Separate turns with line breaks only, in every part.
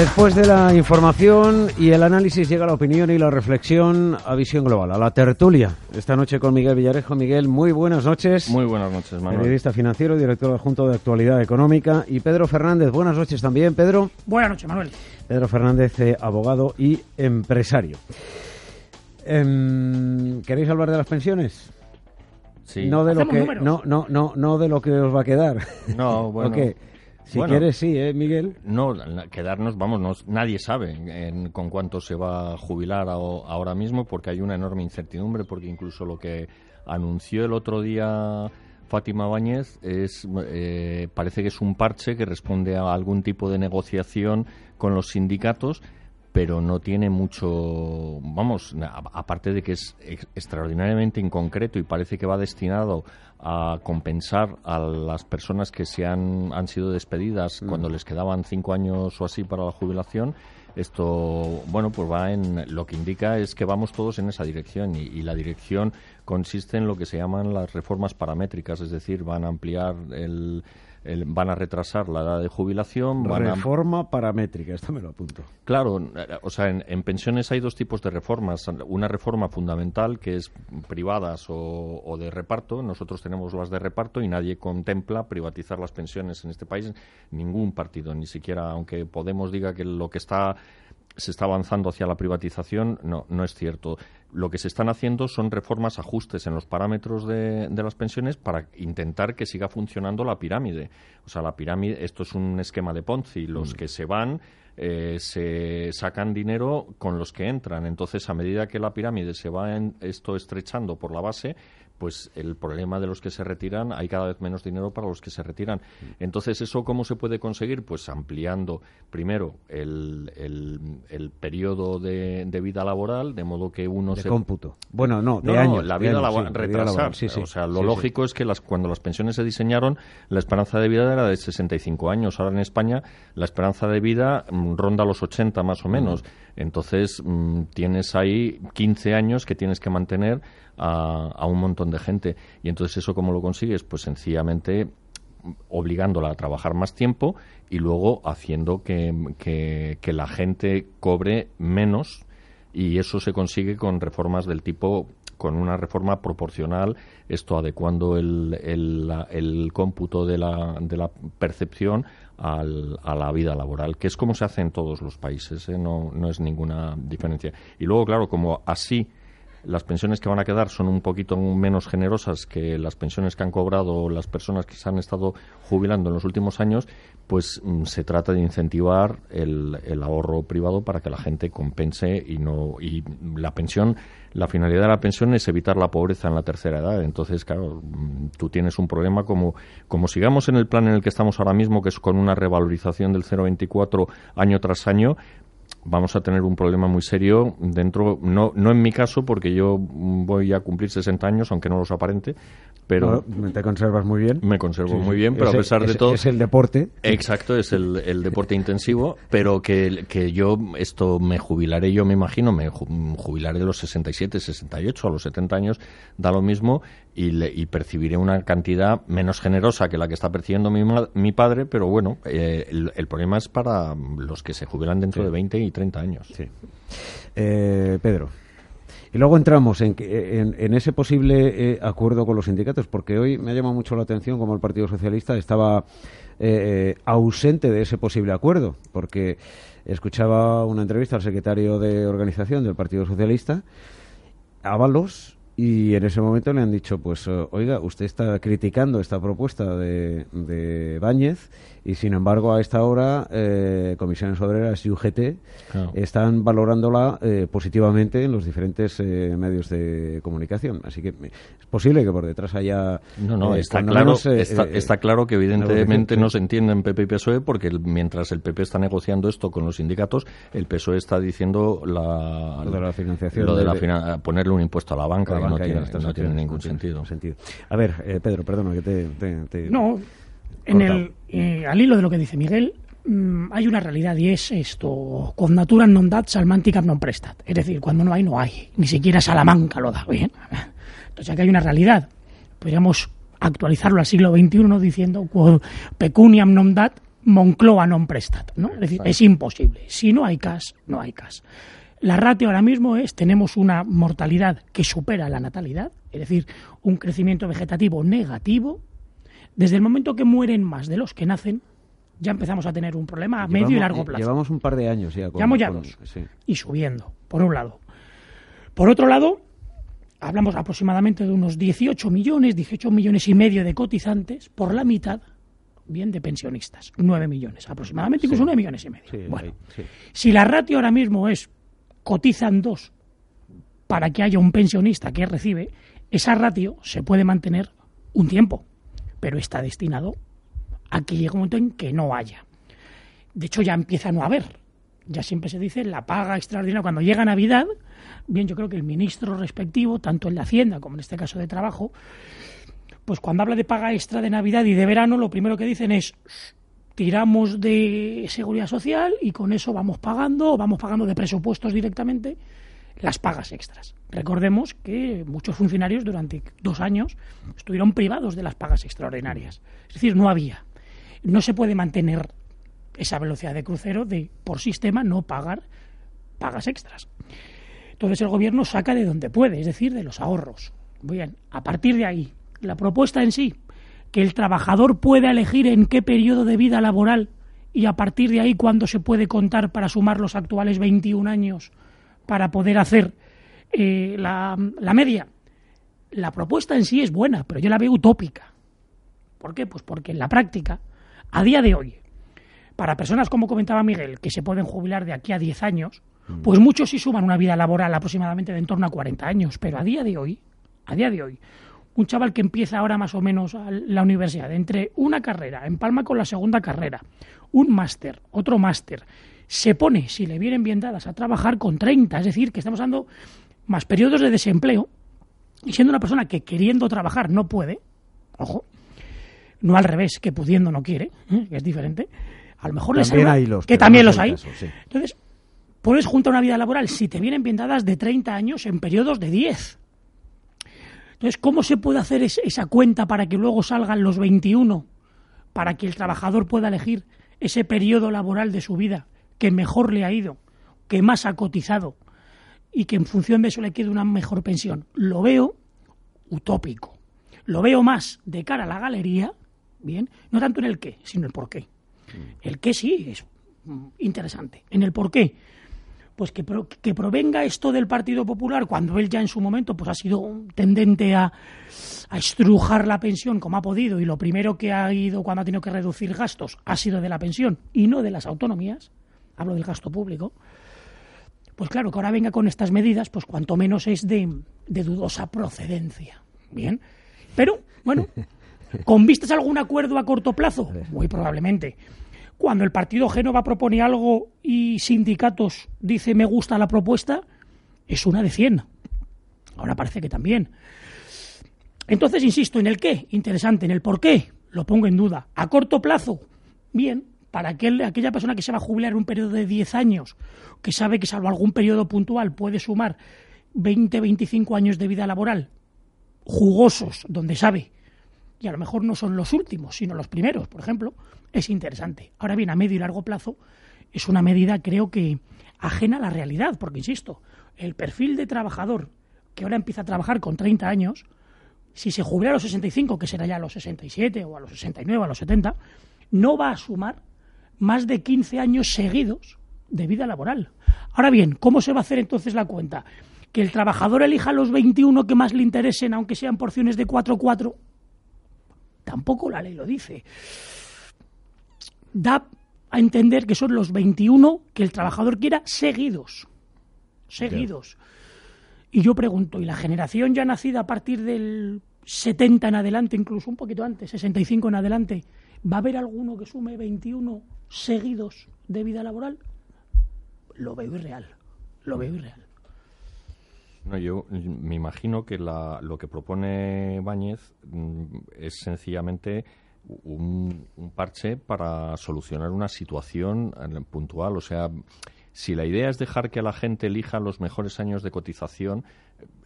Después de la información y el análisis llega la opinión y la reflexión a visión global, a la tertulia. Esta noche con Miguel Villarejo. Miguel, muy buenas noches.
Muy buenas noches, Manuel.
Periodista financiero, director adjunto de Actualidad Económica. Y Pedro Fernández, buenas noches también, Pedro.
Buenas noches, Manuel.
Pedro Fernández, eh, abogado y empresario. Em, ¿Queréis hablar de las pensiones?
Sí.
No de lo que
números.
no, no, no, no de lo que os va a quedar.
No, bueno.
¿O qué? Si
Bueno.
quieres, sí, ¿eh, Miguel?
No, quedarnos, vamos, no- nadie sabe en- con cuánto se va a jubilar a- ahora mismo porque hay una enorme incertidumbre, porque incluso lo que anunció el otro día Fátima Báñez es, eh, parece que es un parche que responde a algún tipo de negociación con los sindicatos, pero no tiene mucho, vamos, aparte de que es ex- extraordinariamente inconcreto y parece que va destinado a compensar a las personas que se han, han sido despedidas cuando les quedaban cinco años o así para la jubilación. Esto, bueno, pues va en lo que indica es que vamos todos en esa dirección y, y la dirección consiste en lo que se llaman las reformas paramétricas, es decir, van a ampliar el, el- van a retrasar la edad de jubilación, van a
Reforma paramétrica, esto me lo apunto.
Claro, eh, o sea, en, en pensiones hay dos tipos de reformas. Una reforma fundamental que es privadas o, o de reparto. Nosotros tenemos las de reparto y nadie contempla privatizar las pensiones en este país. Ningún partido, ni siquiera, aunque Podemos diga que lo que está se está avanzando hacia la privatización, no, no es cierto. Lo que se están haciendo son reformas, ajustes en los parámetros de, de las pensiones para intentar que siga funcionando la pirámide. O sea, la pirámide, esto es un esquema de Ponzi. Los que se van eh, se sacan dinero con los que entran. Entonces, a medida que la pirámide se va en esto estrechando por la base, pues el problema de los que se retiran, hay cada vez menos dinero para los que se retiran. Entonces, ¿eso cómo se puede conseguir? Pues ampliando, primero, el, el, el periodo de, de vida laboral, de modo que uno
De
se...
cómputo. Bueno, no, de
No, no,
años.
la vida laboral,
sí,
retrasar.
laboral, sí, sí.
O sea, lo lógico es que las, cuando las pensiones se diseñaron, la esperanza de vida era de 65 años. Ahora en España la esperanza de vida mm, ronda los 80 más o menos. Entonces mm, tienes ahí 15 años que tienes que mantener a, un montón de gente. Y entonces eso cómo lo consigues? Pues sencillamente obligándola a trabajar más tiempo y luego haciendo que, que- la gente cobre menos y eso se consigue con reformas del tipo con una reforma proporcional, esto adecuando el, el, el cómputo de la, de la percepción al- a la vida laboral, que es como se hace en todos los países, ¿eh? no, no es ninguna diferencia. Y luego, claro, como así las pensiones que van a quedar son un poquito menos generosas que las pensiones que han cobrado las personas que se han estado jubilando en los últimos años, pues mm, se trata de incentivar el, el ahorro privado para que la gente compense y no y la pensión la finalidad de la pensión es evitar la pobreza en la tercera edad. Entonces, claro, mm, tú tienes un problema como, como sigamos en el plan en el que estamos ahora mismo, que es con una revalorización del 0,24 año tras año, vamos a tener un problema muy serio dentro, no, no en mi caso, porque yo voy a cumplir 60 años, aunque no los aparente, pero
No, te conservas muy bien.
me conservo
Sí,
muy bien, pero a pesar de todo...
Es el deporte.
Exacto, es el, el deporte intensivo, pero que, que yo esto me jubilaré, yo me imagino, me ju- jubilaré a los 67, 68, a los 70 años, da lo mismo, y, le- y percibiré una cantidad menos generosa que la que está percibiendo mi, mi padre, pero bueno, eh, el, el problema es para los que se jubilan dentro de 20 y 30 años.
Sí. Eh, Pedro. Y luego entramos en, en, en ese posible eh, acuerdo con los sindicatos, porque hoy me ha llamado mucho la atención como el Partido Socialista estaba eh, ausente de ese posible acuerdo, porque escuchaba una entrevista al secretario de organización del Partido Socialista, Ábalos, y en ese momento le han dicho, pues, oiga, usted está criticando esta propuesta de, de Báñez y, sin embargo, a esta hora, eh, Comisiones Obreras y UGT
Claro.
están valorándola eh, positivamente en los diferentes eh, medios de comunicación. Así que es posible que por detrás haya...
No, no,
eh,
está, claro,
menos, eh,
está,
eh,
está claro que evidentemente no se entienden PP y PSOE porque el- mientras el PP está negociando esto con los sindicatos, el PSOE está diciendo la,
Lo de la financiación
lo de la ponerle un impuesto a la banca,
la
que no tiene,
las
no
transacciones,
tiene ningún
no tiene
sentido.
A ver, eh, Pedro, perdona que te... te- te-
No, en el, eh, al hilo de lo que dice Miguel, mm, hay una realidad y es esto, con natura non dat salmanticam non prestat. Es decir, cuando no hay, no hay. Ni siquiera Salamanca lo da bien. Entonces aquí hay una realidad. Podríamos actualizarlo al siglo XXI diciendo "Quo pecuniam non dat Moncloa non prestat, ¿no? Es decir, es imposible. Si no hay CAS, no hay CAS. La ratio ahora mismo es, tenemos una mortalidad que supera la natalidad, es decir, un crecimiento vegetativo negativo. Desde el momento que mueren más de los que nacen, ya empezamos a tener un problema a medio y largo plazo.
Llevamos un par de años ya.
Con, ya dos. Y subiendo, por un lado. Por otro lado, hablamos aproximadamente de unos 18 millones, 18 millones y medio de cotizantes, por la mitad, bien, de pensionistas. 9 millones, aproximadamente, incluso 9 millones y medio. bueno, si la ratio ahora mismo es cotizan dos para que haya un pensionista que recibe, esa ratio se puede mantener un tiempo, pero está destinado a que llegue un momento en que no haya. De hecho, ya empieza a no haber. Ya siempre se dice la paga extraordinaria. Cuando llega Navidad, bien, yo creo que el ministro respectivo, tanto en la Hacienda como en este caso de Trabajo, pues cuando habla de paga extra de Navidad y de verano, lo primero que dicen es tiramos de seguridad social y con eso vamos pagando o vamos pagando de presupuestos directamente las pagas extras. Recordemos que muchos funcionarios durante dos años estuvieron privados de las pagas extraordinarias. Es decir, no había. No se puede mantener esa velocidad de crucero de, por sistema, no pagar pagas extras. Entonces el gobierno saca de donde puede, es decir, de los ahorros. Bien, a partir de ahí, la propuesta en sí, que el trabajador pueda elegir en qué periodo de vida laboral y a partir de ahí cuándo se puede contar para sumar los actuales 21 años para poder hacer eh, la, la media. La propuesta en sí es buena, pero yo la veo utópica. ¿Por qué? Pues porque en la práctica, a día de hoy, para personas como comentaba Miguel, que se pueden jubilar de aquí a 10 años, mm. pues muchos sí suman una vida laboral aproximadamente de en torno a 40 años, pero a día de hoy, a día de hoy, un chaval que empieza ahora más o menos la universidad, entre una carrera, empalma con la segunda carrera, un máster, otro máster, se pone, si le vienen bien dadas, a trabajar con 30, es decir, que estamos dando más periodos de desempleo, y siendo una persona que queriendo trabajar no puede, ojo, no al revés, que pudiendo no quiere, ¿eh? que es diferente, a lo mejor
también
les
hay los,
que también los hay. Entonces, puedes juntar una vida laboral si te vienen bien dadas de 30 años en periodos de 10. Entonces, ¿cómo se puede hacer esa cuenta para que luego salgan los 21? Para que el trabajador pueda elegir ese periodo laboral de su vida que mejor le ha ido, que más ha cotizado y que en función de eso le quede una mejor pensión. Lo veo utópico. Lo veo más de cara a la galería, bien, no tanto en el qué, sino en el por qué. Mm. El qué sí es interesante. En el por qué pues que, que provenga esto del Partido Popular cuando él ya en su momento pues ha sido tendente a, a estrujar la pensión como ha podido y lo primero que ha ido cuando ha tenido que reducir gastos ha sido de la pensión y no de las autonomías, hablo del gasto público, pues claro, que ahora venga con estas medidas, pues cuanto menos es de, de dudosa procedencia. Bien, pero bueno, ¿con vistas a algún acuerdo a corto plazo? Muy probablemente. Cuando el partido Génova propone algo y sindicatos dice me gusta la propuesta, es una de 100. Ahora parece que también. Entonces, insisto, ¿en el qué? Interesante. ¿En el por qué? Lo pongo en duda. ¿A corto plazo? Bien, para aquel, aquella persona que se va a jubilar en un periodo de 10 años, que sabe que salvo algún periodo puntual puede sumar 20, 25 años de vida laboral jugosos, donde sabe, y a lo mejor no son los últimos, sino los primeros, por ejemplo, es interesante. Ahora bien, a medio y largo plazo es una medida, creo que, ajena a la realidad, porque, insisto, el perfil de trabajador que ahora empieza a trabajar con 30 años, si se jubila a los 65, que será ya a los 67 o a los 69, a los 70, no va a sumar más de 15 años seguidos de vida laboral. Ahora bien, ¿cómo se va a hacer entonces la cuenta? Que el trabajador elija los 21 que más le interesen, aunque sean porciones de 4-4. Tampoco la ley lo dice da a entender que son los 21 que el trabajador quiera seguidos. Seguidos. Y yo pregunto, ¿y la generación ya nacida a partir del 70 en adelante, incluso un poquito antes, 65 en adelante, ¿va a haber alguno que sume 21 seguidos de vida laboral? Lo veo irreal. Lo veo irreal.
No, yo me imagino que lo que propone Báñez mm, es sencillamente un, parche para solucionar una situación eh, puntual. O sea, si la idea es dejar que la gente elija los mejores años de cotización,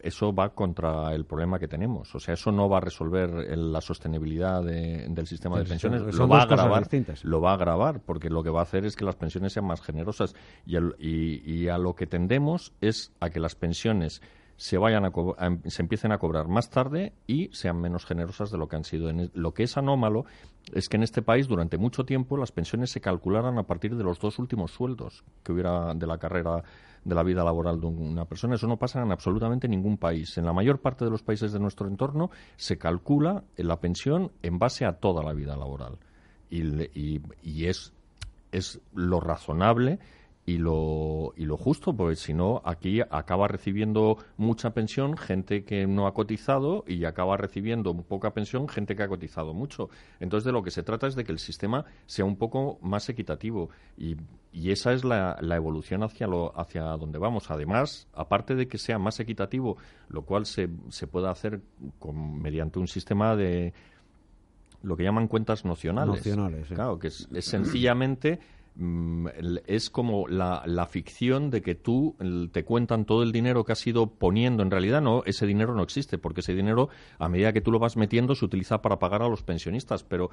eso va contra el problema que tenemos. O sea, eso no va a resolver la sostenibilidad del sistema de pensiones. Lo va, a agravar, lo va a agravar, porque lo que va a hacer es que las pensiones sean más generosas. Y, y a lo que tendemos es a que las pensiones se vayan a, se empiecen a cobrar más tarde y sean menos generosas de lo que han sido. En lo que es anómalo es que en este país durante mucho tiempo las pensiones se calcularan a partir de los dos últimos sueldos que hubiera de la carrera de la vida laboral de una persona. Eso no pasa en absolutamente ningún país. En la mayor parte de los países de nuestro entorno se calcula la pensión en base a toda la vida laboral. Y, y, y es, es lo razonable y lo, y lo justo, porque si no, aquí acaba recibiendo mucha pensión gente que no ha cotizado y acaba recibiendo poca pensión gente que ha cotizado mucho. Entonces, de lo que se trata es de que el sistema sea un poco más equitativo y, y esa es la, la, evolución hacia, lo, hacia donde vamos. Además, aparte de que sea más equitativo, lo cual se, se puede hacer con, mediante un sistema de lo que llaman cuentas nocionales.
Nocionales,
Claro, que es sencillamente es como la, la, ficción de que tú te cuentan todo el dinero que has ido poniendo. En realidad, no, ese dinero no existe, porque ese dinero, a medida que tú lo vas metiendo, se utiliza para pagar a los pensionistas. Pero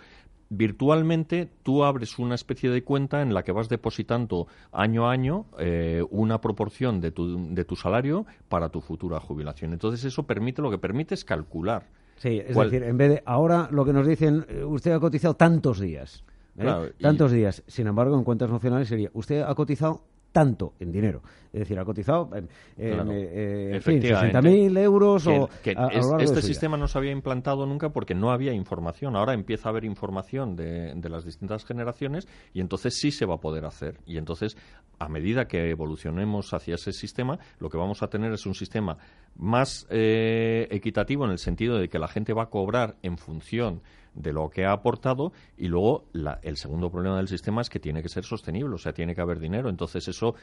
virtualmente tú abres una especie de cuenta en la que vas depositando año a año eh, una proporción de tu, de tu salario para tu futura jubilación. Entonces, eso permite, lo que permite es calcular.
Sí, es decir, en vez de ahora lo que nos dicen, eh, usted ha cotizado tantos días. ¿Eh? Tantos días. Sin embargo, en cuentas nacionales sería, usted ha cotizado tanto en dinero. Es decir, ha cotizado en, en, 60.000 euros o...
este sistema no se había implantado nunca porque no había información. Ahora empieza a haber información de, las distintas generaciones y entonces sí se va a poder hacer. Y entonces, a medida que evolucionemos hacia ese sistema, lo que vamos a tener es un sistema más eh, equitativo en el sentido de que la gente va a cobrar en función de lo que ha aportado y luego el segundo problema del sistema es que tiene que ser sostenible, o sea, tiene que haber dinero. Entonces, eso,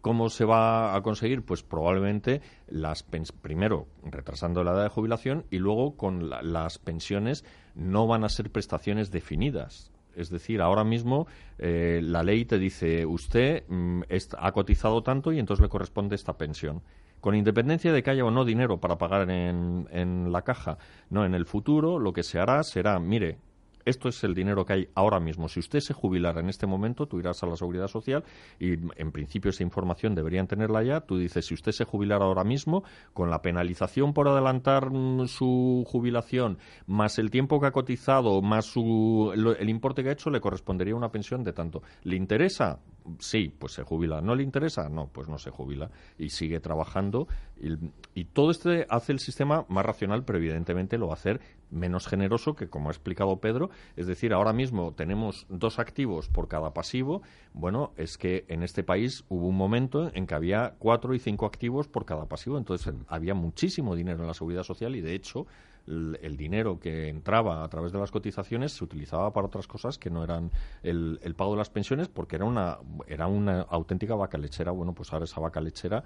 ¿cómo se va a conseguir? Pues probablemente las primero retrasando la edad de jubilación y luego con las pensiones no van a ser prestaciones definidas. Es decir, ahora mismo eh, la ley te dice, usted mm, ha cotizado tanto y entonces le corresponde esta pensión con independencia de que haya o no dinero para pagar en, en la caja. No, en el futuro lo que se hará será, mire, esto es el dinero que hay ahora mismo. Si usted se jubilara en este momento, tú irás a la Seguridad Social y en principio esa información deberían tenerla ya. Tú dices, si usted se jubilara ahora mismo, con la penalización por adelantar mm, su jubilación, más el tiempo que ha cotizado, más el importe que ha hecho, le correspondería una pensión de tanto. ¿Le interesa? Sí, pues se jubila. ¿No le interesa? No, pues no se jubila y sigue trabajando. Y, y todo este hace el sistema más racional, pero evidentemente lo va a hacer menos generoso que, como ha explicado Pedro, es decir, ahora mismo tenemos dos activos por cada pasivo. Bueno, es que en este país hubo un momento en que había cuatro y cinco activos por cada pasivo, entonces había muchísimo dinero en la seguridad social y, de hecho, el, dinero que entraba a través de las cotizaciones se utilizaba para otras cosas que no eran el, el pago de las pensiones porque era una, era una auténtica vaca lechera. Bueno, pues ahora esa vaca lechera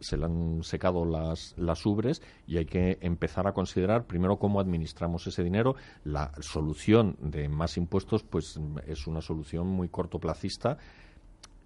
se le han secado las, las ubres y hay que empezar a considerar primero cómo administramos ese dinero. La solución de más impuestos pues es una solución muy cortoplacista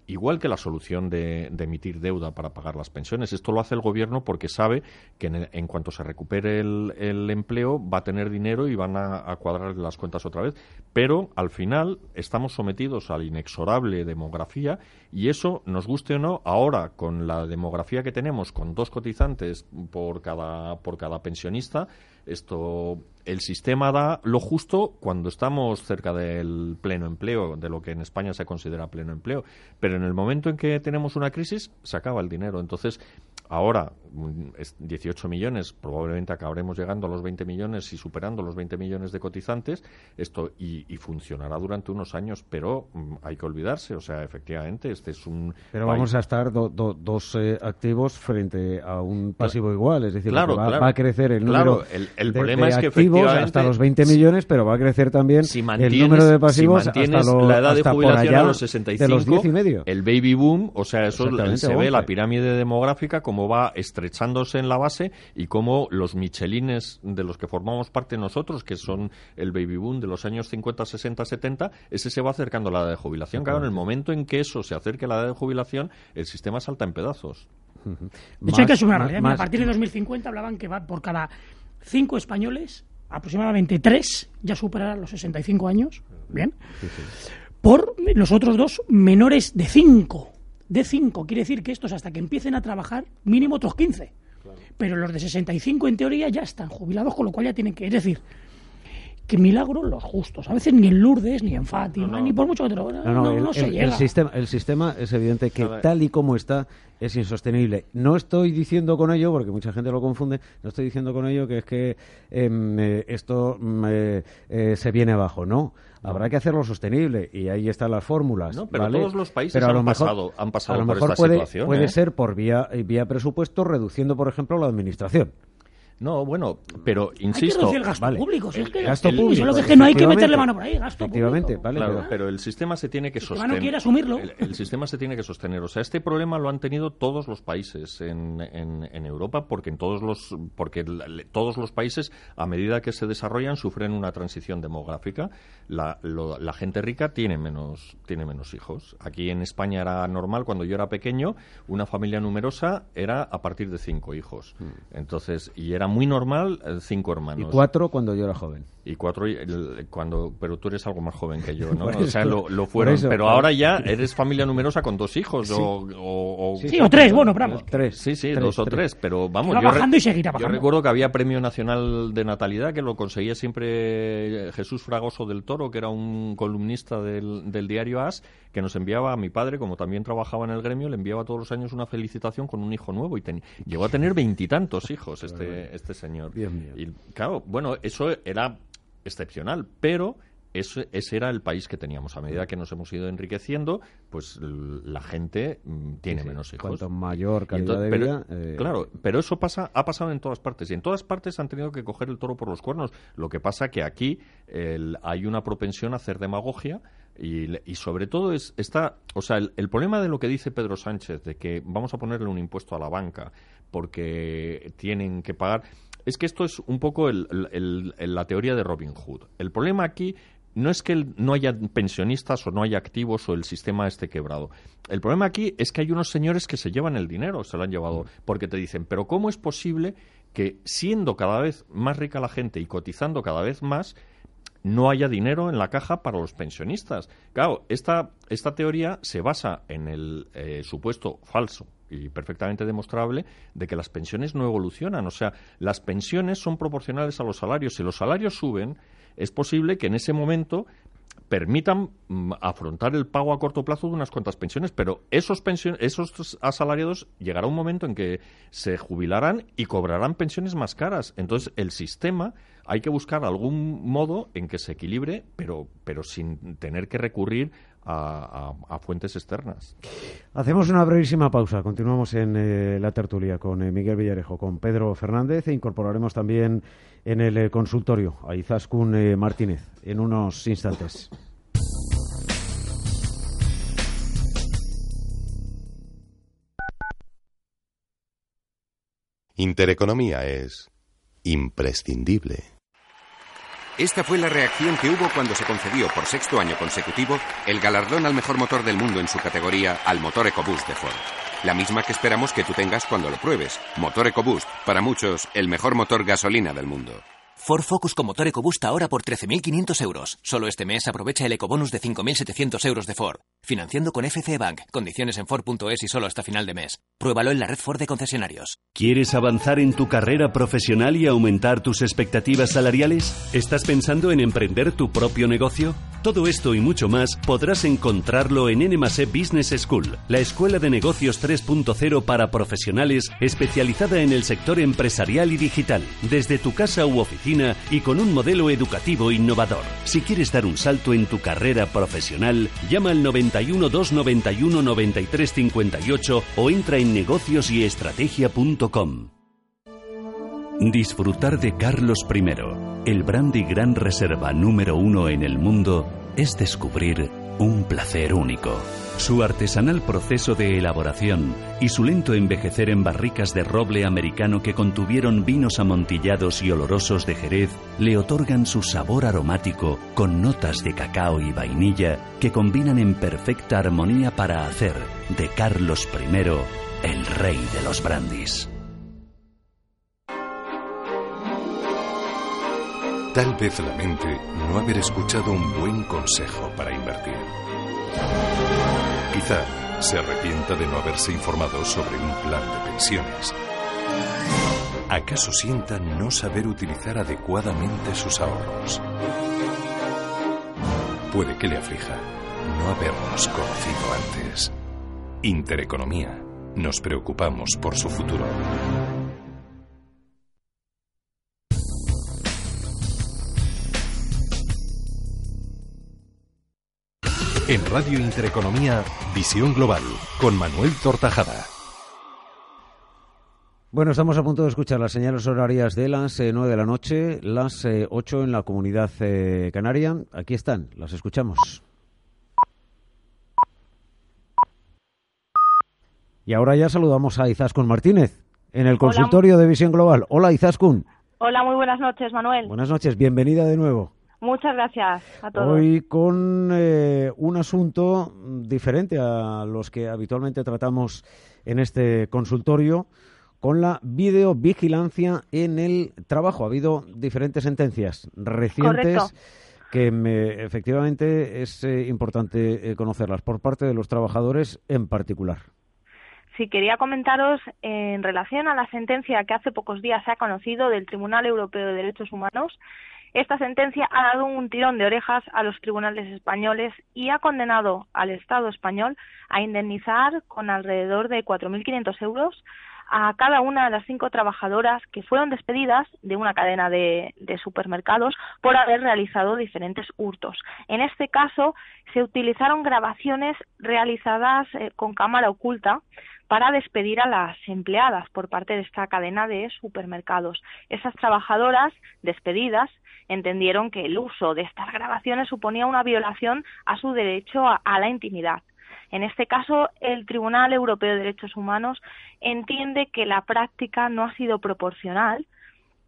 igual que la solución de, emitir deuda para pagar las pensiones. Esto lo hace el gobierno porque sabe que en, cuanto se recupere el, empleo va a tener dinero y van a, cuadrar las cuentas otra vez. Pero al final estamos sometidos a la inexorable demografía y eso, nos guste o no, ahora con la demografía que tenemos, con dos cotizantes por cada, por cada pensionista, esto, el sistema da lo justo cuando estamos cerca del pleno empleo, de lo que en España se considera pleno empleo. Pero en el momento en que tenemos una crisis, se acaba el dinero. Entonces, ahora, 18 millones, probablemente acabaremos llegando a los 20 millones y superando los 20 millones de cotizantes, esto y, funcionará durante unos años, pero mm, hay que olvidarse, o sea, efectivamente, este es un...
Pero vamos a estar dos eh, activos frente a un pasivo igual, es decir, va, va, a crecer el número
el problema es que
activos hasta los 20 millones, pero va a crecer también el número de pasivos hasta
la edad de jubilación a los 65,
los 10 y medio.
el baby boom, o sea, eso se ve la pirámide demográfica como va estrechándose en la base y cómo los michelines de los que formamos parte nosotros, que son el baby boom de los años 50, 60, 70, ese se va acercando a la edad de jubilación. Claro, en el momento en que eso se acerque a la edad de jubilación, el sistema salta en pedazos.
De hecho, hay que. A partir de 2050 hablaban que va por cada cinco españoles, aproximadamente tres ya superarán los 65 años. Bien. Por los otros dos menores de cinco. De cinco. Quiere decir que estos, hasta que empiecen a trabajar, mínimo otros 15. Pero los de 65, en teoría, ya están jubilados, con lo cual ya tienen que. Es decir, que milagro los justos. A veces ni en Lourdes, ni en Fátima, ni por mucho que te lo... No, no, se llega.
El sistema, el sistema es evidente que tal y como está es insostenible. No estoy diciendo con ello, porque mucha gente lo confunde, no estoy diciendo con ello que es que em, eh, esto mm, eh, eh, se viene abajo, no. Habrá que hacerlo sostenible y ahí están las fórmulas.
pero todos los países han, pasado, han pasado a lo mejor
puede,
situación.
Puede ser por vía, vía presupuesto, reduciendo, por ejemplo, la administración.
No, bueno, pero insisto.
Hay que el gasto público. Si es que, gasto público. Solo que, no hay que meterle mano por ahí. Gasto
efectivamente,
Vale,
claro, pero, el sistema se tiene que sostener.
no quiere asumirlo.
El, sistema se tiene que sostener. O sea, este problema lo han tenido todos los países en, en, Europa, porque en todos los porque todos los países, a medida que se desarrollan, sufren una transición demográfica. La, la gente rica tiene menos tiene menos hijos. Aquí en España era normal cuando yo era pequeño, una familia numerosa era a partir de cinco hijos. Mm. Entonces, y era muy normal eh, cinco hermanos.
Y cuatro cuando yo era joven.
Y cuatro cuando pero tú eres algo más joven que yo, ¿no? o sea, lo, fueron. pero ahora ya eres familia numerosa con dos hijos o, o,
sí, o tres, bueno, pero
Tres.
Sí, sí, dos o tres, pero vamos.
Yo, y seguirá
yo recuerdo que había Premio Nacional de Natalidad que lo conseguía siempre Jesús Fragoso del Toro, que era un columnista del, del diario AS, que nos enviaba a mi padre, como también trabajaba en el gremio, le enviaba todos los años una felicitación con un hijo nuevo y llegó a tener veintitantos hijos este, este señor. Y claro, bueno, eso era excepcional, pero ese, ese, era el país que teníamos. A medida que nos hemos ido enriqueciendo, pues la gente mm, tiene menos hijos.
Cuanto mayor calidad de vida.
Eh, claro, pero eso pasa, ha pasado en todas partes. Y en todas partes han tenido que coger el toro por los cuernos. Lo que pasa que aquí hay una propensión a hacer demagogia. Y, sobre todo es está o sea el, el, problema de lo que dice Pedro Sánchez de que vamos a ponerle un impuesto a la banca porque tienen que pagar es que esto es un poco la teoría de Robin Hood. El problema aquí no es que no haya pensionistas o no haya activos o el sistema esté quebrado. El problema aquí es que hay unos señores que se llevan el dinero, se lo han llevado, porque te dicen, pero ¿cómo es posible que siendo cada vez más rica la gente y cotizando cada vez más, no haya dinero en la caja para los pensionistas? Claro, esta, esta teoría se basa en el eh, supuesto falso y perfectamente demostrable de que las pensiones no evolucionan. O sea, las pensiones son proporcionales a los salarios. Si los salarios suben, es posible que en ese momento permitan mm, afrontar el pago a corto plazo de unas cuantas pensiones, pero esos, esos asalariados llegará un momento en que se jubilarán y cobrarán pensiones más caras. Entonces, el sistema hay que buscar algún modo en que se equilibre, pero, pero sin tener que recurrir a, fuentes externas.
Hacemos una brevísima pausa. Continuamos en eh, la tertulia con eh, Miguel Villarejo, con Pedro Fernández e incorporaremos también en el eh, consultorio a Izaskun Martínez en unos instantes.
Intereconomía es imprescindible.
Esta fue la reacción que hubo cuando se concedió por sexto año consecutivo el galardón al mejor motor del mundo en su categoría al motor EcoBoost de Ford. La misma que esperamos que tú tengas cuando lo pruebes. Motor EcoBoost, para muchos, el mejor motor gasolina del mundo.
Ford Focus con motor EcoBoost ahora por 13.500 euros. Solo este mes aprovecha el ecobonus de 5.700 euros de Ford. Financiando con FC Bank. Condiciones en Ford.es y solo hasta final de mes. Pruébalo en la red Ford de concesionarios.
¿Quieres avanzar en tu carrera profesional y aumentar tus expectativas salariales? ¿Estás pensando en emprender tu propio negocio? Todo esto y mucho más podrás encontrarlo en NMASE Business School, la escuela de negocios 3.0 para profesionales especializada en el sector empresarial y digital, desde tu casa u oficina y con un modelo educativo innovador. Si quieres dar un salto en tu carrera profesional, llama al 91 291 93 58 o entra en negociosyEstrategia.com. Disfrutar de Carlos I, el brandy gran reserva número uno en el mundo, es descubrir un placer único. Su artesanal proceso de elaboración y su lento envejecer en barricas de roble americano que contuvieron vinos amontillados y olorosos de Jerez le otorgan su sabor aromático con notas de cacao y vainilla que combinan en perfecta armonía para hacer de Carlos I el rey de los brandis.
Tal vez lamente no haber escuchado un buen consejo para invertir. Quizá se arrepienta de no haberse informado sobre un plan de pensiones. ¿Acaso sienta no saber utilizar adecuadamente sus ahorros? Puede que le aflija no habernos conocido antes. Intereconomía. Nos preocupamos por su futuro. En Radio Intereconomía, Visión Global, con Manuel Tortajada.
Bueno, estamos a punto de escuchar las señales horarias de las eh, 9 de la noche, las eh, 8 en la comunidad eh, canaria. Aquí están, las escuchamos. Y ahora ya saludamos a Izaskun Martínez en el consultorio de Visión Global. Hola Izaskun.
Hola, muy buenas noches, Manuel.
Buenas noches, bienvenida de nuevo.
Muchas gracias a todos.
Hoy con eh, un asunto diferente a los que habitualmente tratamos en este consultorio, con la videovigilancia en el trabajo. Ha habido diferentes sentencias recientes
Correcto.
que me- efectivamente es eh, importante eh, conocerlas por parte de los trabajadores en particular.
Sí, quería comentaros en relación a la sentencia que hace pocos días se ha conocido del Tribunal Europeo de Derechos Humanos. Esta sentencia ha dado un tirón de orejas a los tribunales españoles y ha condenado al Estado español a indemnizar con alrededor de 4.500 euros a cada una de las cinco trabajadoras que fueron despedidas de una cadena de, supermercados por haber realizado diferentes hurtos. En este caso, se utilizaron grabaciones realizadas eh, con cámara oculta para despedir a las empleadas por parte de esta cadena de supermercados. Esas trabajadoras despedidas entendieron que el uso de estas grabaciones suponía una violación a su derecho a, a la intimidad. En este caso, el Tribunal Europeo de Derechos Humanos entiende que la práctica no ha sido proporcional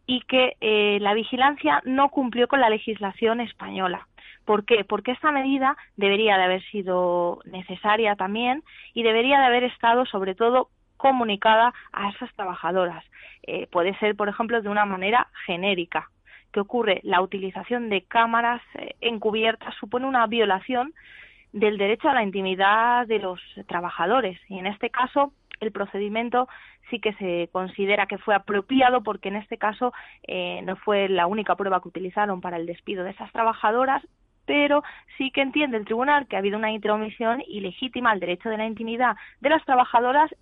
y que eh, la vigilancia no cumplió con la legislación española. ¿Por qué? Porque esta medida debería de haber sido necesaria también y debería de haber estado, sobre todo, comunicada a esas trabajadoras. Eh, puede ser, por ejemplo, de una manera genérica. ¿Qué ocurre? La utilización de cámaras eh, encubiertas supone una violación del derecho a la intimidad de los trabajadores y en este caso el procedimiento sí que se considera que fue apropiado porque en este caso eh, no fue la única prueba que utilizaron para el despido de esas trabajadoras pero sí que entiende el tribunal que ha habido una intromisión ilegítima al derecho de la intimidad de las trabajadoras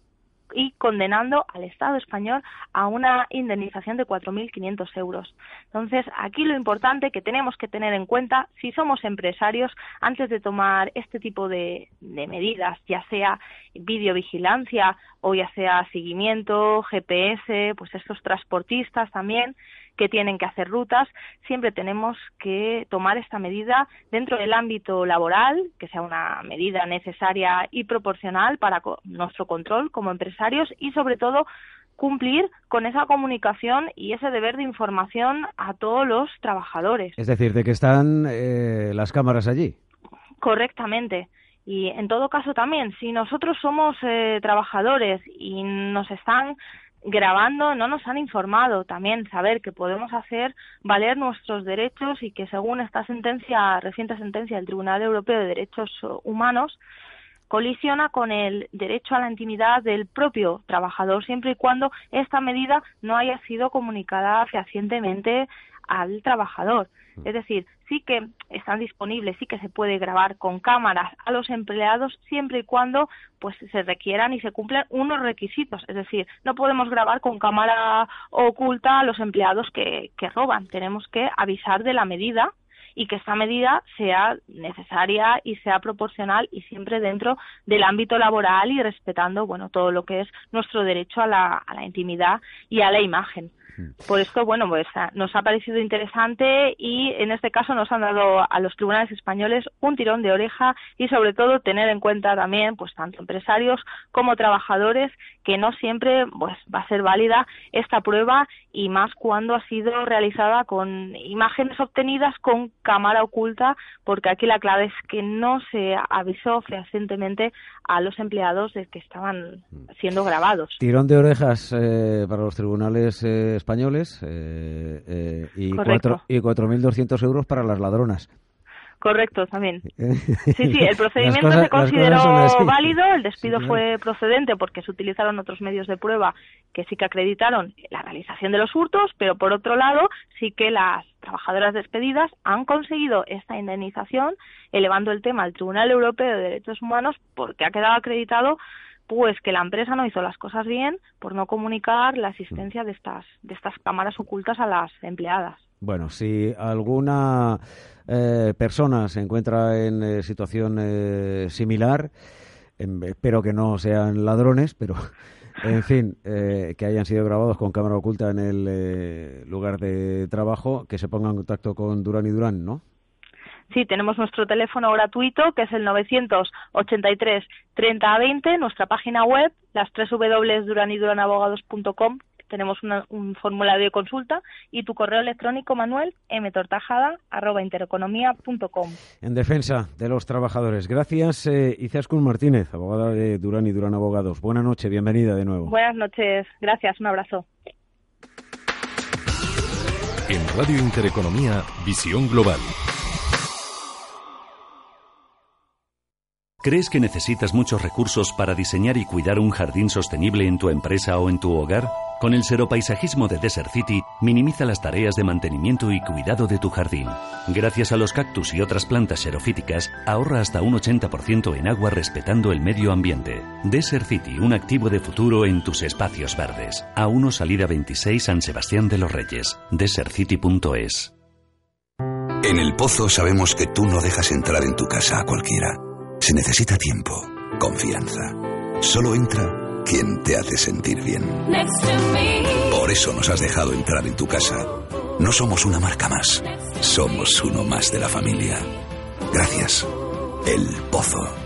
y condenando al Estado español a una indemnización de 4.500 euros. Entonces, aquí lo importante que tenemos que tener en cuenta, si somos empresarios, antes de tomar este tipo de, medidas, ya sea videovigilancia o ya sea seguimiento, GPS, pues estos transportistas también, que tienen que hacer rutas, siempre tenemos que tomar esta medida dentro del ámbito laboral, que sea una medida necesaria y proporcional para co- nuestro control como empresarios y sobre todo cumplir con esa comunicación y ese deber de información a todos los trabajadores.
Es decir, de que están eh, las cámaras allí.
Correctamente. Y en todo caso también, si nosotros somos eh, trabajadores y nos están grabando, no nos han informado también saber que podemos hacer valer nuestros derechos y que según esta sentencia, reciente sentencia del Tribunal Europeo de Derechos Humanos, colisiona con el derecho a la intimidad del propio trabajador siempre y cuando esta medida no haya sido comunicada fehacientemente al trabajador. Es decir, sí que están disponibles, sí que se puede grabar con cámaras a los empleados siempre y cuando pues se requieran y se cumplan unos requisitos. Es decir, no podemos grabar con cámara oculta a los empleados que, que roban. Tenemos que avisar de la medida y que esta medida sea necesaria y sea proporcional y siempre dentro del ámbito laboral y respetando bueno todo lo que es nuestro derecho a la, a la intimidad y a la imagen. Por esto, bueno, pues ah, nos ha parecido interesante y en este caso nos han dado a los tribunales españoles un tirón de oreja y sobre todo tener en cuenta también, pues tanto empresarios como trabajadores, que no siempre pues va a ser válida esta prueba y más cuando ha sido realizada con imágenes obtenidas con cámara oculta, porque aquí la clave es que no se avisó fehacientemente a los empleados de que estaban siendo grabados.
Tirón de orejas eh, para los tribunales eh, españoles eh, eh, y, cuatro, y 4.200 euros para las ladronas.
Correcto, también. Sí, sí, el procedimiento se consideró válido, el despido fue procedente porque se utilizaron otros medios de prueba que sí que acreditaron la realización de los hurtos, pero por otro lado sí que las trabajadoras despedidas han conseguido esta indemnización elevando el tema al Tribunal Europeo de Derechos Humanos porque ha quedado acreditado pues que la empresa no hizo las cosas bien por no comunicar la existencia de estas de estas cámaras ocultas a las empleadas.
Bueno, si alguna eh, persona se encuentra en eh, situación eh, similar, em, espero que no sean ladrones, pero en fin, que hayan sido grabados con cámara oculta en el lugar de trabajo, que se pongan en contacto con Durán y Durán, ¿no?
Sí, tenemos nuestro teléfono gratuito que es el 983 30 20, nuestra página web, las tres www.duranyduranabogados.com tenemos un formulario de consulta y tu correo electrónico, Manuel, mtortajada, arroba intereconomía.com.
En defensa de los trabajadores. Gracias, eh, Izaskun Martínez, abogada de Durán y Durán Abogados. Buenas noches, bienvenida de nuevo.
Buenas noches, gracias, un abrazo.
En Radio Intereconomía, Visión Global.
¿Crees que necesitas muchos recursos para diseñar y cuidar un jardín sostenible en tu empresa o en tu hogar? Con el seropaisajismo de Desert City, minimiza las tareas de mantenimiento y cuidado de tu jardín. Gracias a los cactus y otras plantas xerofíticas, ahorra hasta un 80% en agua respetando el medio ambiente. Desert City, un activo de futuro en tus espacios verdes. A1 Salida 26 San Sebastián de los Reyes. DesertCity.es.
En el Pozo sabemos que tú no dejas entrar en tu casa a cualquiera. Se necesita tiempo, confianza. Solo entra quien te hace sentir bien. Por eso nos has dejado entrar en tu casa. No somos una marca más, somos uno más de la familia. Gracias. El Pozo.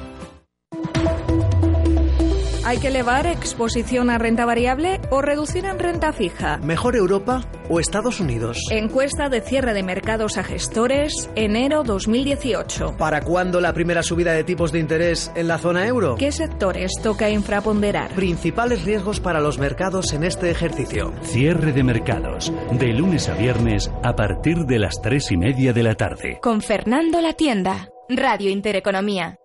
¿Hay que elevar exposición a renta variable o reducir en renta fija?
¿Mejor Europa o Estados Unidos?
Encuesta de cierre de mercados a gestores, enero 2018.
¿Para cuándo la primera subida de tipos de interés en la zona euro?
¿Qué sectores toca infraponderar?
Principales riesgos para los mercados en este ejercicio.
Cierre de mercados, de lunes a viernes a partir de las tres y media de la tarde.
Con Fernando La Tienda, Radio Intereconomía.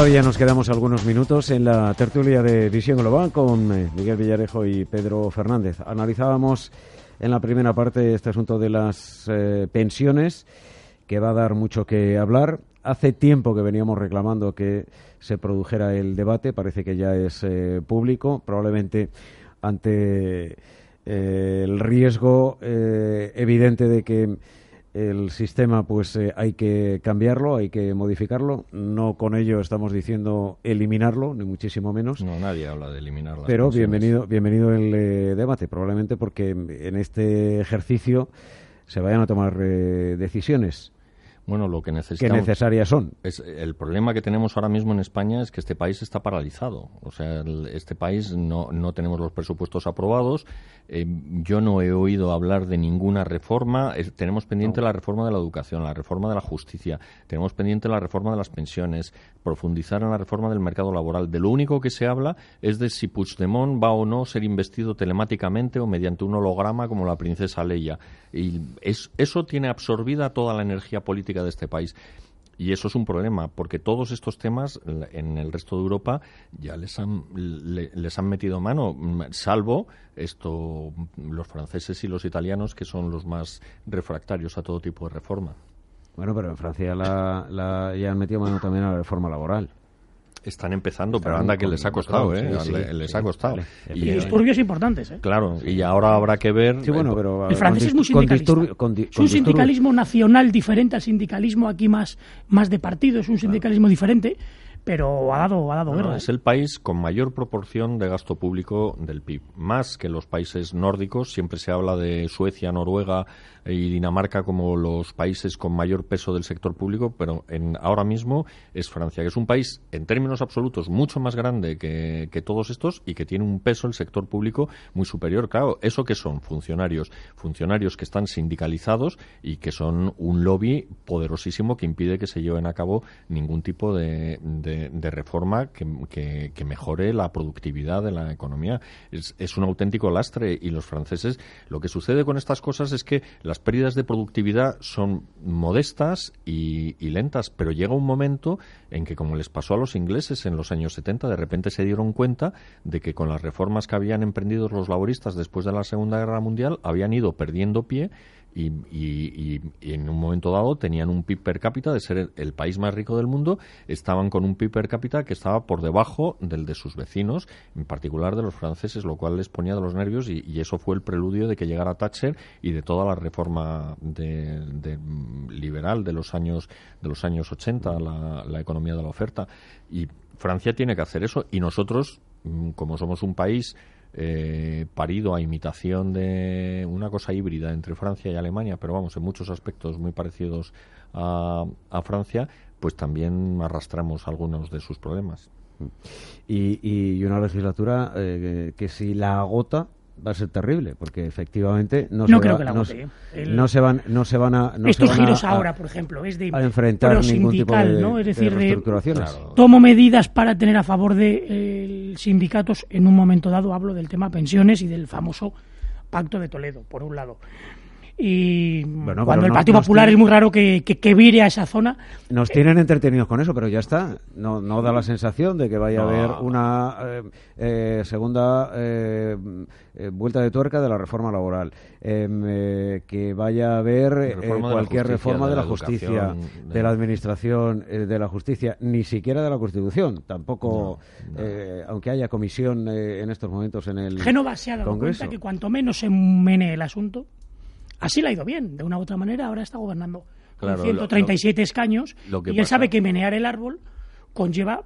Todavía nos quedamos algunos minutos en la tertulia de Visión Global con eh, Miguel Villarejo y Pedro Fernández. Analizábamos en la primera parte este asunto de las eh, pensiones, que va a dar mucho que hablar. Hace tiempo que veníamos reclamando que se produjera el debate, parece que ya es eh, público, probablemente ante el riesgo evidente de que el sistema pues eh, hay que cambiarlo, hay que modificarlo. No con ello estamos diciendo eliminarlo, ni muchísimo menos.
No, nadie habla de eliminarlo.
Pero bienvenido, bienvenido el eh, debate, probablemente porque en este ejercicio se vayan a tomar eh, decisiones.
Bueno, lo que necesitamos.
Que necesarias son.
Es, el problema que tenemos ahora mismo en España es que este país está paralizado. O sea, este país no, no tenemos los presupuestos aprobados. Eh, yo no he oído hablar de ninguna reforma. tenemos pendiente la reforma de la educación, la reforma de la justicia, tenemos pendiente la reforma de las pensiones, profundizar en la reforma del mercado laboral. De lo único que se habla es de si Puigdemont va o no ser investido telemáticamente o mediante un holograma como la princesa Leia. Y eso tiene absorbida toda la energía política de este país. Y eso es un problema, porque todos estos temas en el resto de Europa ya les han, les han metido mano, salvo esto los franceses y los italianos, que son los más refractarios a todo tipo de reforma.
Bueno, pero en Francia la, ya han metido mano también a la reforma laboral.
Están empezando, pero anda que les ha costado, ¿eh? les ha costado.
Y, disturbios importantes, ¿eh?
Claro, y ahora habrá que ver...
Sí, bueno, pero...
El francés es muy sindicalista. es un sindicalismo nacional diferente al sindicalismo aquí más, más de partido, es un sindicalismo diferente pero ha dado, ha dado guerra.
Es el país con mayor proporción de gasto público del PIB, más que los países nórdicos. Siempre se habla de Suecia, Noruega y Dinamarca como los países con mayor peso del sector público, pero en, ahora mismo es Francia, que es un país en términos absolutos mucho más grande que, que todos estos y que tiene un peso el sector público muy superior. Claro, ¿eso que son? Funcionarios. Funcionarios que están sindicalizados y que son un lobby poderosísimo que impide que se lleven a cabo ningún tipo de de, reforma que, que, mejore la productividad de la economía. Es, es, un auténtico lastre y los franceses, lo que sucede con estas cosas es que las pérdidas de productividad son modestas y, y lentas, pero llega un momento en que, como les pasó a los ingleses en los años 70, de repente se dieron cuenta de que con las reformas que habían emprendido los laboristas después de la Segunda Guerra Mundial habían ido perdiendo pie y, en un momento dado tenían un PIB per cápita de ser el, país más rico del mundo, estaban con un PIB per cápita que estaba por debajo del de sus vecinos, en particular de los franceses, lo cual les ponía de los nervios y, eso fue el preludio de que llegara Thatcher y de toda la reforma de, liberal de los años de los años 80, la, la economía de la oferta. Y Francia tiene que hacer eso y nosotros, mm, como somos un país eh, parido a imitación de una cosa híbrida entre Francia y Alemania, pero vamos, en muchos aspectos muy parecidos a, Francia, pues también arrastramos algunos de sus problemas.
Y, una legislatura eh, que si la agota va a ser terrible porque efectivamente no, se,
creo que la
no, no, se van no se van a
estos giros ahora por ejemplo es de
enfrentar ningún tipo de,
¿no? es decir de, tomo medidas para tener a favor de eh, sindicatos. En un momento dado hablo del tema pensiones y del famoso pacto de Toledo por un lado y cuando el Partido Popular es muy raro que, que, vire a esa zona.
Nos tienen entretenidos con eso, pero ya está. No, no da la sensación de que vaya a haber una eh, eh, segunda eh, vuelta de tuerca de la reforma laboral, em, que vaya a haber cualquier reforma de la, justicia, de... la administración, de la justicia, ni siquiera de la Constitución. Tampoco, aunque haya comisión en estos momentos en el
Génova se ha dado cuenta que cuanto menos se mene el asunto, Así le ha ido bien, de una u otra manera, ahora está gobernando con 137 escaños y él sabe que menear el árbol conlleva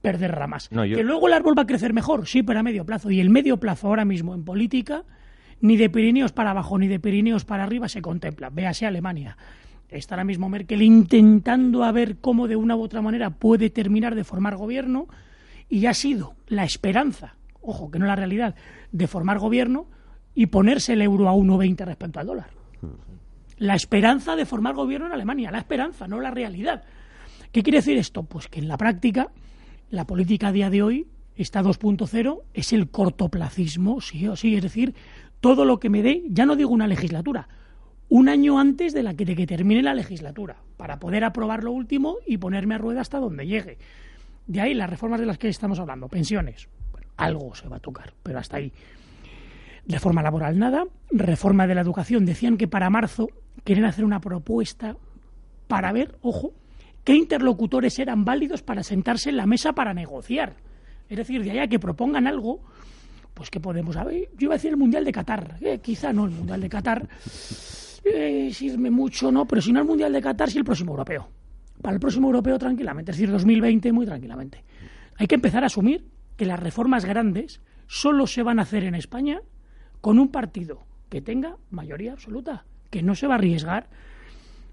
perder ramas. Que luego el árbol va a crecer mejor, sí, pero a medio plazo. Y el medio plazo ahora mismo en política, ni de Pirineos para abajo ni de Pirineos para arriba se contempla. Véase Alemania. Está ahora mismo Merkel intentando a ver cómo de una u otra manera puede terminar de formar gobierno y ha sido la esperanza, ojo, que no la realidad, de formar gobierno y ponerse el euro a 1,20 respecto al dólar. La esperanza de formar gobierno en Alemania, la esperanza, no la realidad. ¿Qué quiere decir esto? Pues que en la práctica, la política a día de hoy, esta 2.0, es el cortoplacismo, sí o sí, es decir, todo lo que me dé, ya no digo una legislatura, un año antes de la que, de que termine la legislatura, para poder aprobar lo último y ponerme a rueda hasta donde llegue. De ahí las reformas de las que estamos hablando, pensiones. Bueno, algo se va a tocar, pero hasta ahí. Reforma laboral nada, reforma de la educación. Decían que para marzo quieren hacer una propuesta para ver, ojo, qué interlocutores eran válidos para sentarse en la mesa para negociar. Es decir, de allá que propongan algo, pues que podemos saber. Yo iba a decir el Mundial de Qatar, eh, quizá no el Mundial de Qatar, eh, sirve mucho, ¿no? Pero si no el Mundial de Qatar, sí el próximo europeo. Para el próximo europeo tranquilamente, es decir, 2020 muy tranquilamente. Hay que empezar a asumir que las reformas grandes solo se van a hacer en España con un partido que tenga mayoría absoluta, que no se va a arriesgar.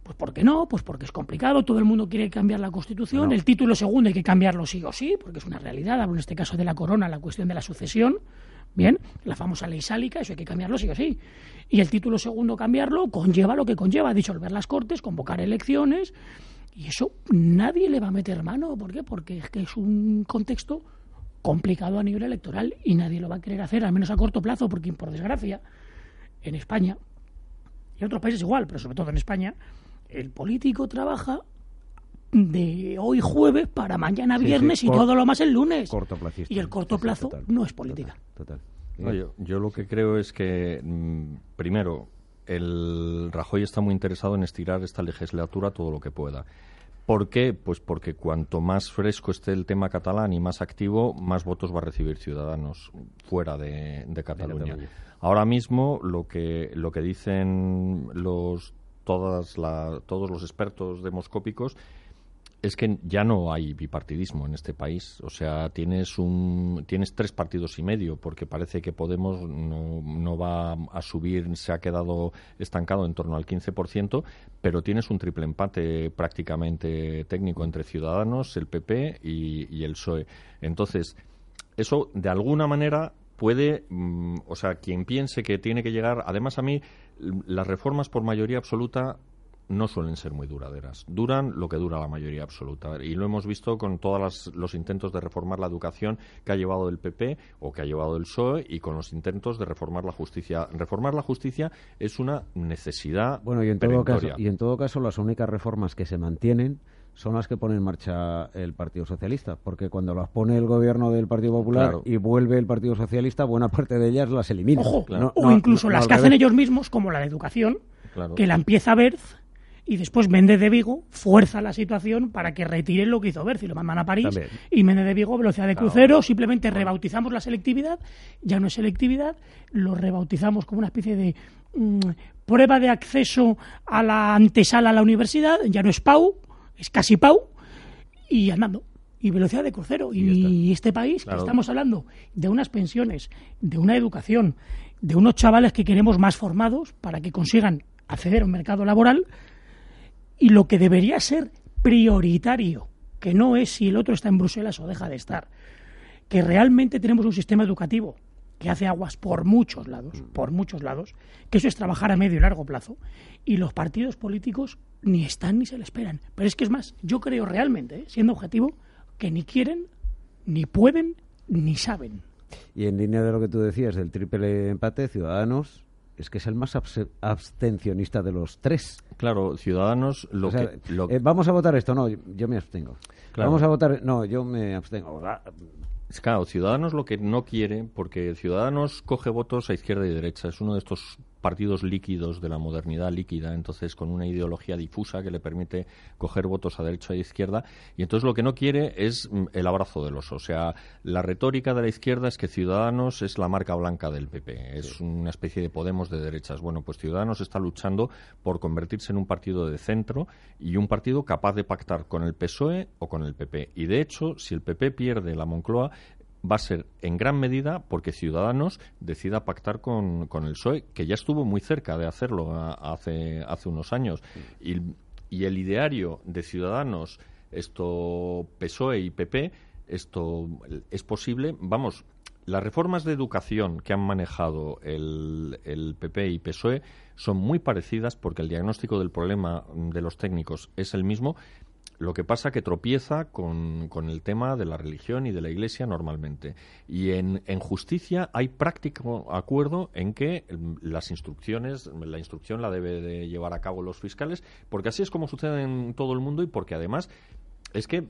Pues ¿por qué no? Pues porque es complicado, todo el mundo quiere cambiar la Constitución, el título segundo hay que cambiarlo sí o sí, porque es una realidad, hablo en este caso de la corona, la cuestión de la sucesión, bien, la famosa ley sálica, eso hay que cambiarlo sí o sí. Y el título segundo cambiarlo conlleva lo que conlleva, disolver las Cortes, convocar elecciones, y eso nadie le va a meter mano, ¿por qué? Porque es que es un contexto complicado a nivel electoral y nadie lo va a querer hacer, al menos a corto plazo, porque por desgracia, en España, y en otros países igual, pero sobre todo en España, el político trabaja de hoy jueves para mañana viernes y todo lo más el lunes. Y el corto plazo no es política.
Total.
yo, lo que creo es que, mm, primero, el Rajoy está muy interesado en estirar esta legislatura todo lo que pueda. ¿Por qué? Pues porque cuanto más fresco esté el tema catalán y más activo, más votos va a recibir Ciudadanos fuera de, Cataluña. Ahora mismo lo que lo que dicen los todas todos los expertos demoscópicos es que ya no hay bipartidismo en este país. O sea, tienes un tienes tres partidos y medio, porque parece que Podemos no, no va a subir, se ha quedado estancado en torno al 15%, pero tienes un triple empate prácticamente técnico entre Ciudadanos, el PP y, el PSOE. Entonces, eso de alguna manera puede, mm, o sea, quien piense que tiene que llegar, además a mí, las reformas por mayoría absoluta no suelen ser muy duraderas. Duran lo que dura la mayoría absoluta. Y lo hemos visto con todos los intentos de reformar la educación que ha llevado el PP o que ha llevado el PSOE y con los intentos de reformar la justicia. Reformar la justicia es una necesidad.
Bueno, y en, todo caso, y en todo caso, las únicas reformas que se mantienen son las que pone en marcha el Partido Socialista, porque cuando las pone el gobierno del Partido Popular y vuelve el Partido Socialista, buena parte de ellas las elimina.
o incluso las que hacen ellos mismos, como la de educación, que la empieza a ver y después Méndez de Vigo fuerza la situación para que retiren lo que hizo Berci, lo mandan a París y Méndez de Vigo velocidad de crucero, simplemente rebautizamos la selectividad, ya no es selectividad, lo rebautizamos como una especie de mm, prueba de acceso a la antesala a la universidad, ya no es PAU, es casi PAU y andando y velocidad de crucero. Y, este país, que estamos hablando de unas pensiones, de una educación, de unos chavales que queremos más formados para que consigan acceder a un mercado laboral, y lo que debería ser prioritario, que no es si el otro está en Bruselas o deja de estar, que realmente tenemos un sistema educativo que hace aguas por muchos lados, por muchos lados, que eso es trabajar a medio y largo plazo, y los partidos políticos ni están ni se le esperan. Pero es que es más, yo creo realmente, ¿eh? siendo objetivo, que ni quieren, ni pueden, ni saben.
Y en línea de lo que tú decías del triple empate, Ciudadanos es que es el más abstencionista de los tres.
Claro, Ciudadanos lo que...
Eh, vamos a votar esto, no, yo, me abstengo. Vamos a votar, no, yo me abstengo.
Claro, Ciudadanos lo que no quiere, porque Ciudadanos coge votos a izquierda y derecha, es uno de estos partidos líquidos de la modernidad líquida, entonces con una ideología difusa que le permite coger votos a derecha e izquierda, y entonces lo que no quiere es mm, el abrazo del oso. O sea, la retórica de la izquierda es que Ciudadanos es la marca blanca del PP, es una especie de Podemos de derechas. Bueno, pues Ciudadanos está luchando por convertirse en un partido de centro y un partido capaz de pactar con el PSOE o con el PP. Y de hecho, si el PP pierde la Moncloa, va a ser en gran medida porque Ciudadanos decida pactar con, con el PSOE, que ya estuvo muy cerca de hacerlo hace, hace unos años. Y, y el ideario de Ciudadanos, esto PSOE y PP, esto es posible, vamos, las reformas de educación que han manejado el, el, PP y PSOE son muy parecidas porque el diagnóstico del problema de los técnicos es el mismo, lo que pasa que tropieza con, con, el tema de la religión y de la Iglesia normalmente. Y en, en, justicia hay práctico acuerdo en que las instrucciones, la instrucción la debe de llevar a cabo los fiscales, porque así es como sucede en todo el mundo y porque además es que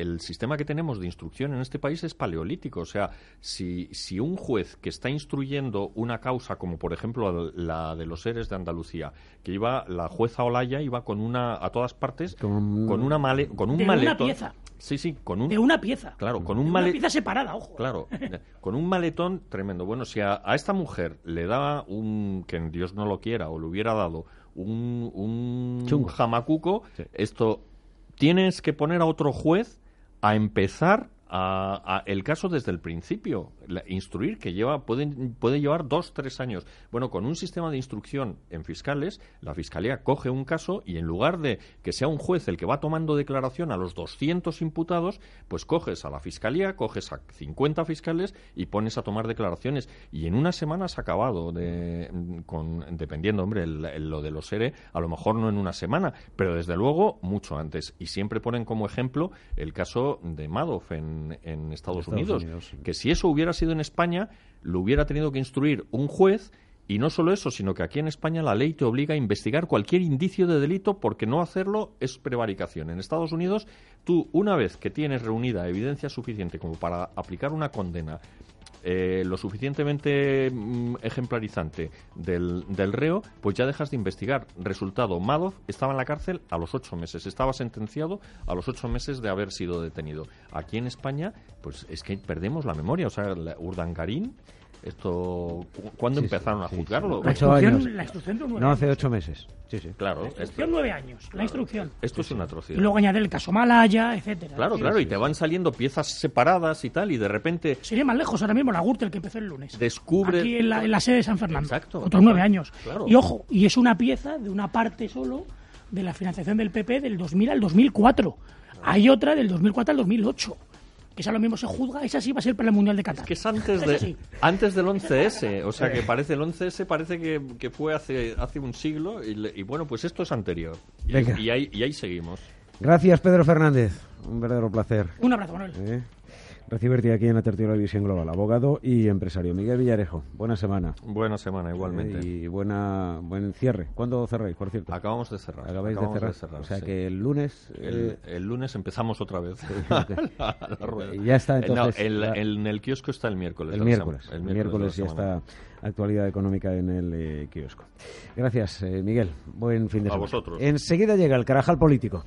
el sistema que tenemos de instrucción en este país es paleolítico. O sea, si, si un juez que está instruyendo una causa, como por ejemplo la de los seres de Andalucía, que iba, la jueza Olaya iba con una, a todas partes, con, una male, con un
de
maletón.
Una pieza.
Sí, sí, con un...
De una pieza.
Claro, con un
maletón... Una pieza separada, ojo.
Claro, con un maletón tremendo. Bueno, si a, esta mujer le daba un... que Dios no lo quiera, o le hubiera dado un, un jamacuco, esto... Tienes que poner a otro juez a empezar a, el caso desde el principio, instruir, que lleva, puede, puede llevar dos, tres años. Bueno, con un sistema de instrucción en fiscales, la fiscalía coge un caso y en lugar de que sea un juez el que va tomando declaración a los 200 imputados, pues coges a la fiscalía, coges a 50 fiscales y pones a tomar declaraciones. Y en unas semanas ha acabado, de, con, dependiendo, hombre, lo de los ERE, a lo mejor no en una semana, pero desde luego mucho antes. Y siempre ponen como ejemplo el caso de Madoff en en, Estados, Unidos. que si eso hubiera sido en España, lo hubiera tenido que instruir un juez Y no solo eso, sino que aquí en España la ley te obliga a investigar cualquier indicio de delito porque no hacerlo es prevaricación. En Estados Unidos, tú una vez que tienes reunida evidencia suficiente como para aplicar una condena eh, lo suficientemente mm, ejemplarizante del, del, reo, pues ya dejas de investigar. Resultado, Madoff estaba en la cárcel a los ocho meses, estaba sentenciado a los ocho meses de haber sido detenido. Aquí en España, pues es que perdemos la memoria. O sea, Urdangarín esto ¿Cuándo empezaron a juzgarlo?
La instrucción, la instrucción nueve
No, hace ocho meses. Sí, sí.
Claro.
La instrucción nueve años. La instrucción.
Esto es una atrocidad.
Y luego añadir el caso Malaya, etcétera.
Claro, claro. y te van saliendo piezas separadas y tal, y de repente...
Sería más lejos ahora mismo la Gürtel que empezó el lunes.
Descubre...
Aquí en la, en la sede de San Fernando.
Exacto.
Otros nueve años. Y ojo, y es una pieza de una parte solo de la financiación del PP del 2000 al 2004. Hay otra del 2004 al 2008 que esa lo mismo se juzga, esa sí va a ser para el Mundial de Qatar.
Que es antes, de, antes del 11S, o sea que parece el 11S parece que, que fue hace, hace un siglo y, bueno, pues esto es anterior. Y, y, ahí, y ahí seguimos.
Gracias, Pedro Fernández. Un verdadero placer.
Un abrazo, Manuel.
¿Eh? Recibirte aquí en la tertulia de Visión Global, abogado y empresario. Miguel Villarejo, buena semana.
Buena semana, igualmente.
y buena, buen cierre. ¿Cuándo cerráis, por cierto?
Acabamos de cerrar.
Acabáis de, cerrar? O sea que el lunes...
El, eh, lunes empezamos otra vez.
Ya está eh,
entonces... No, en el kiosco está el miércoles.
El miércoles. El miércoles, ya está actualidad económica en el eh, kiosco. Gracias, Miguel. Buen fin de semana.
A vosotros.
Enseguida llega el Carajal Político.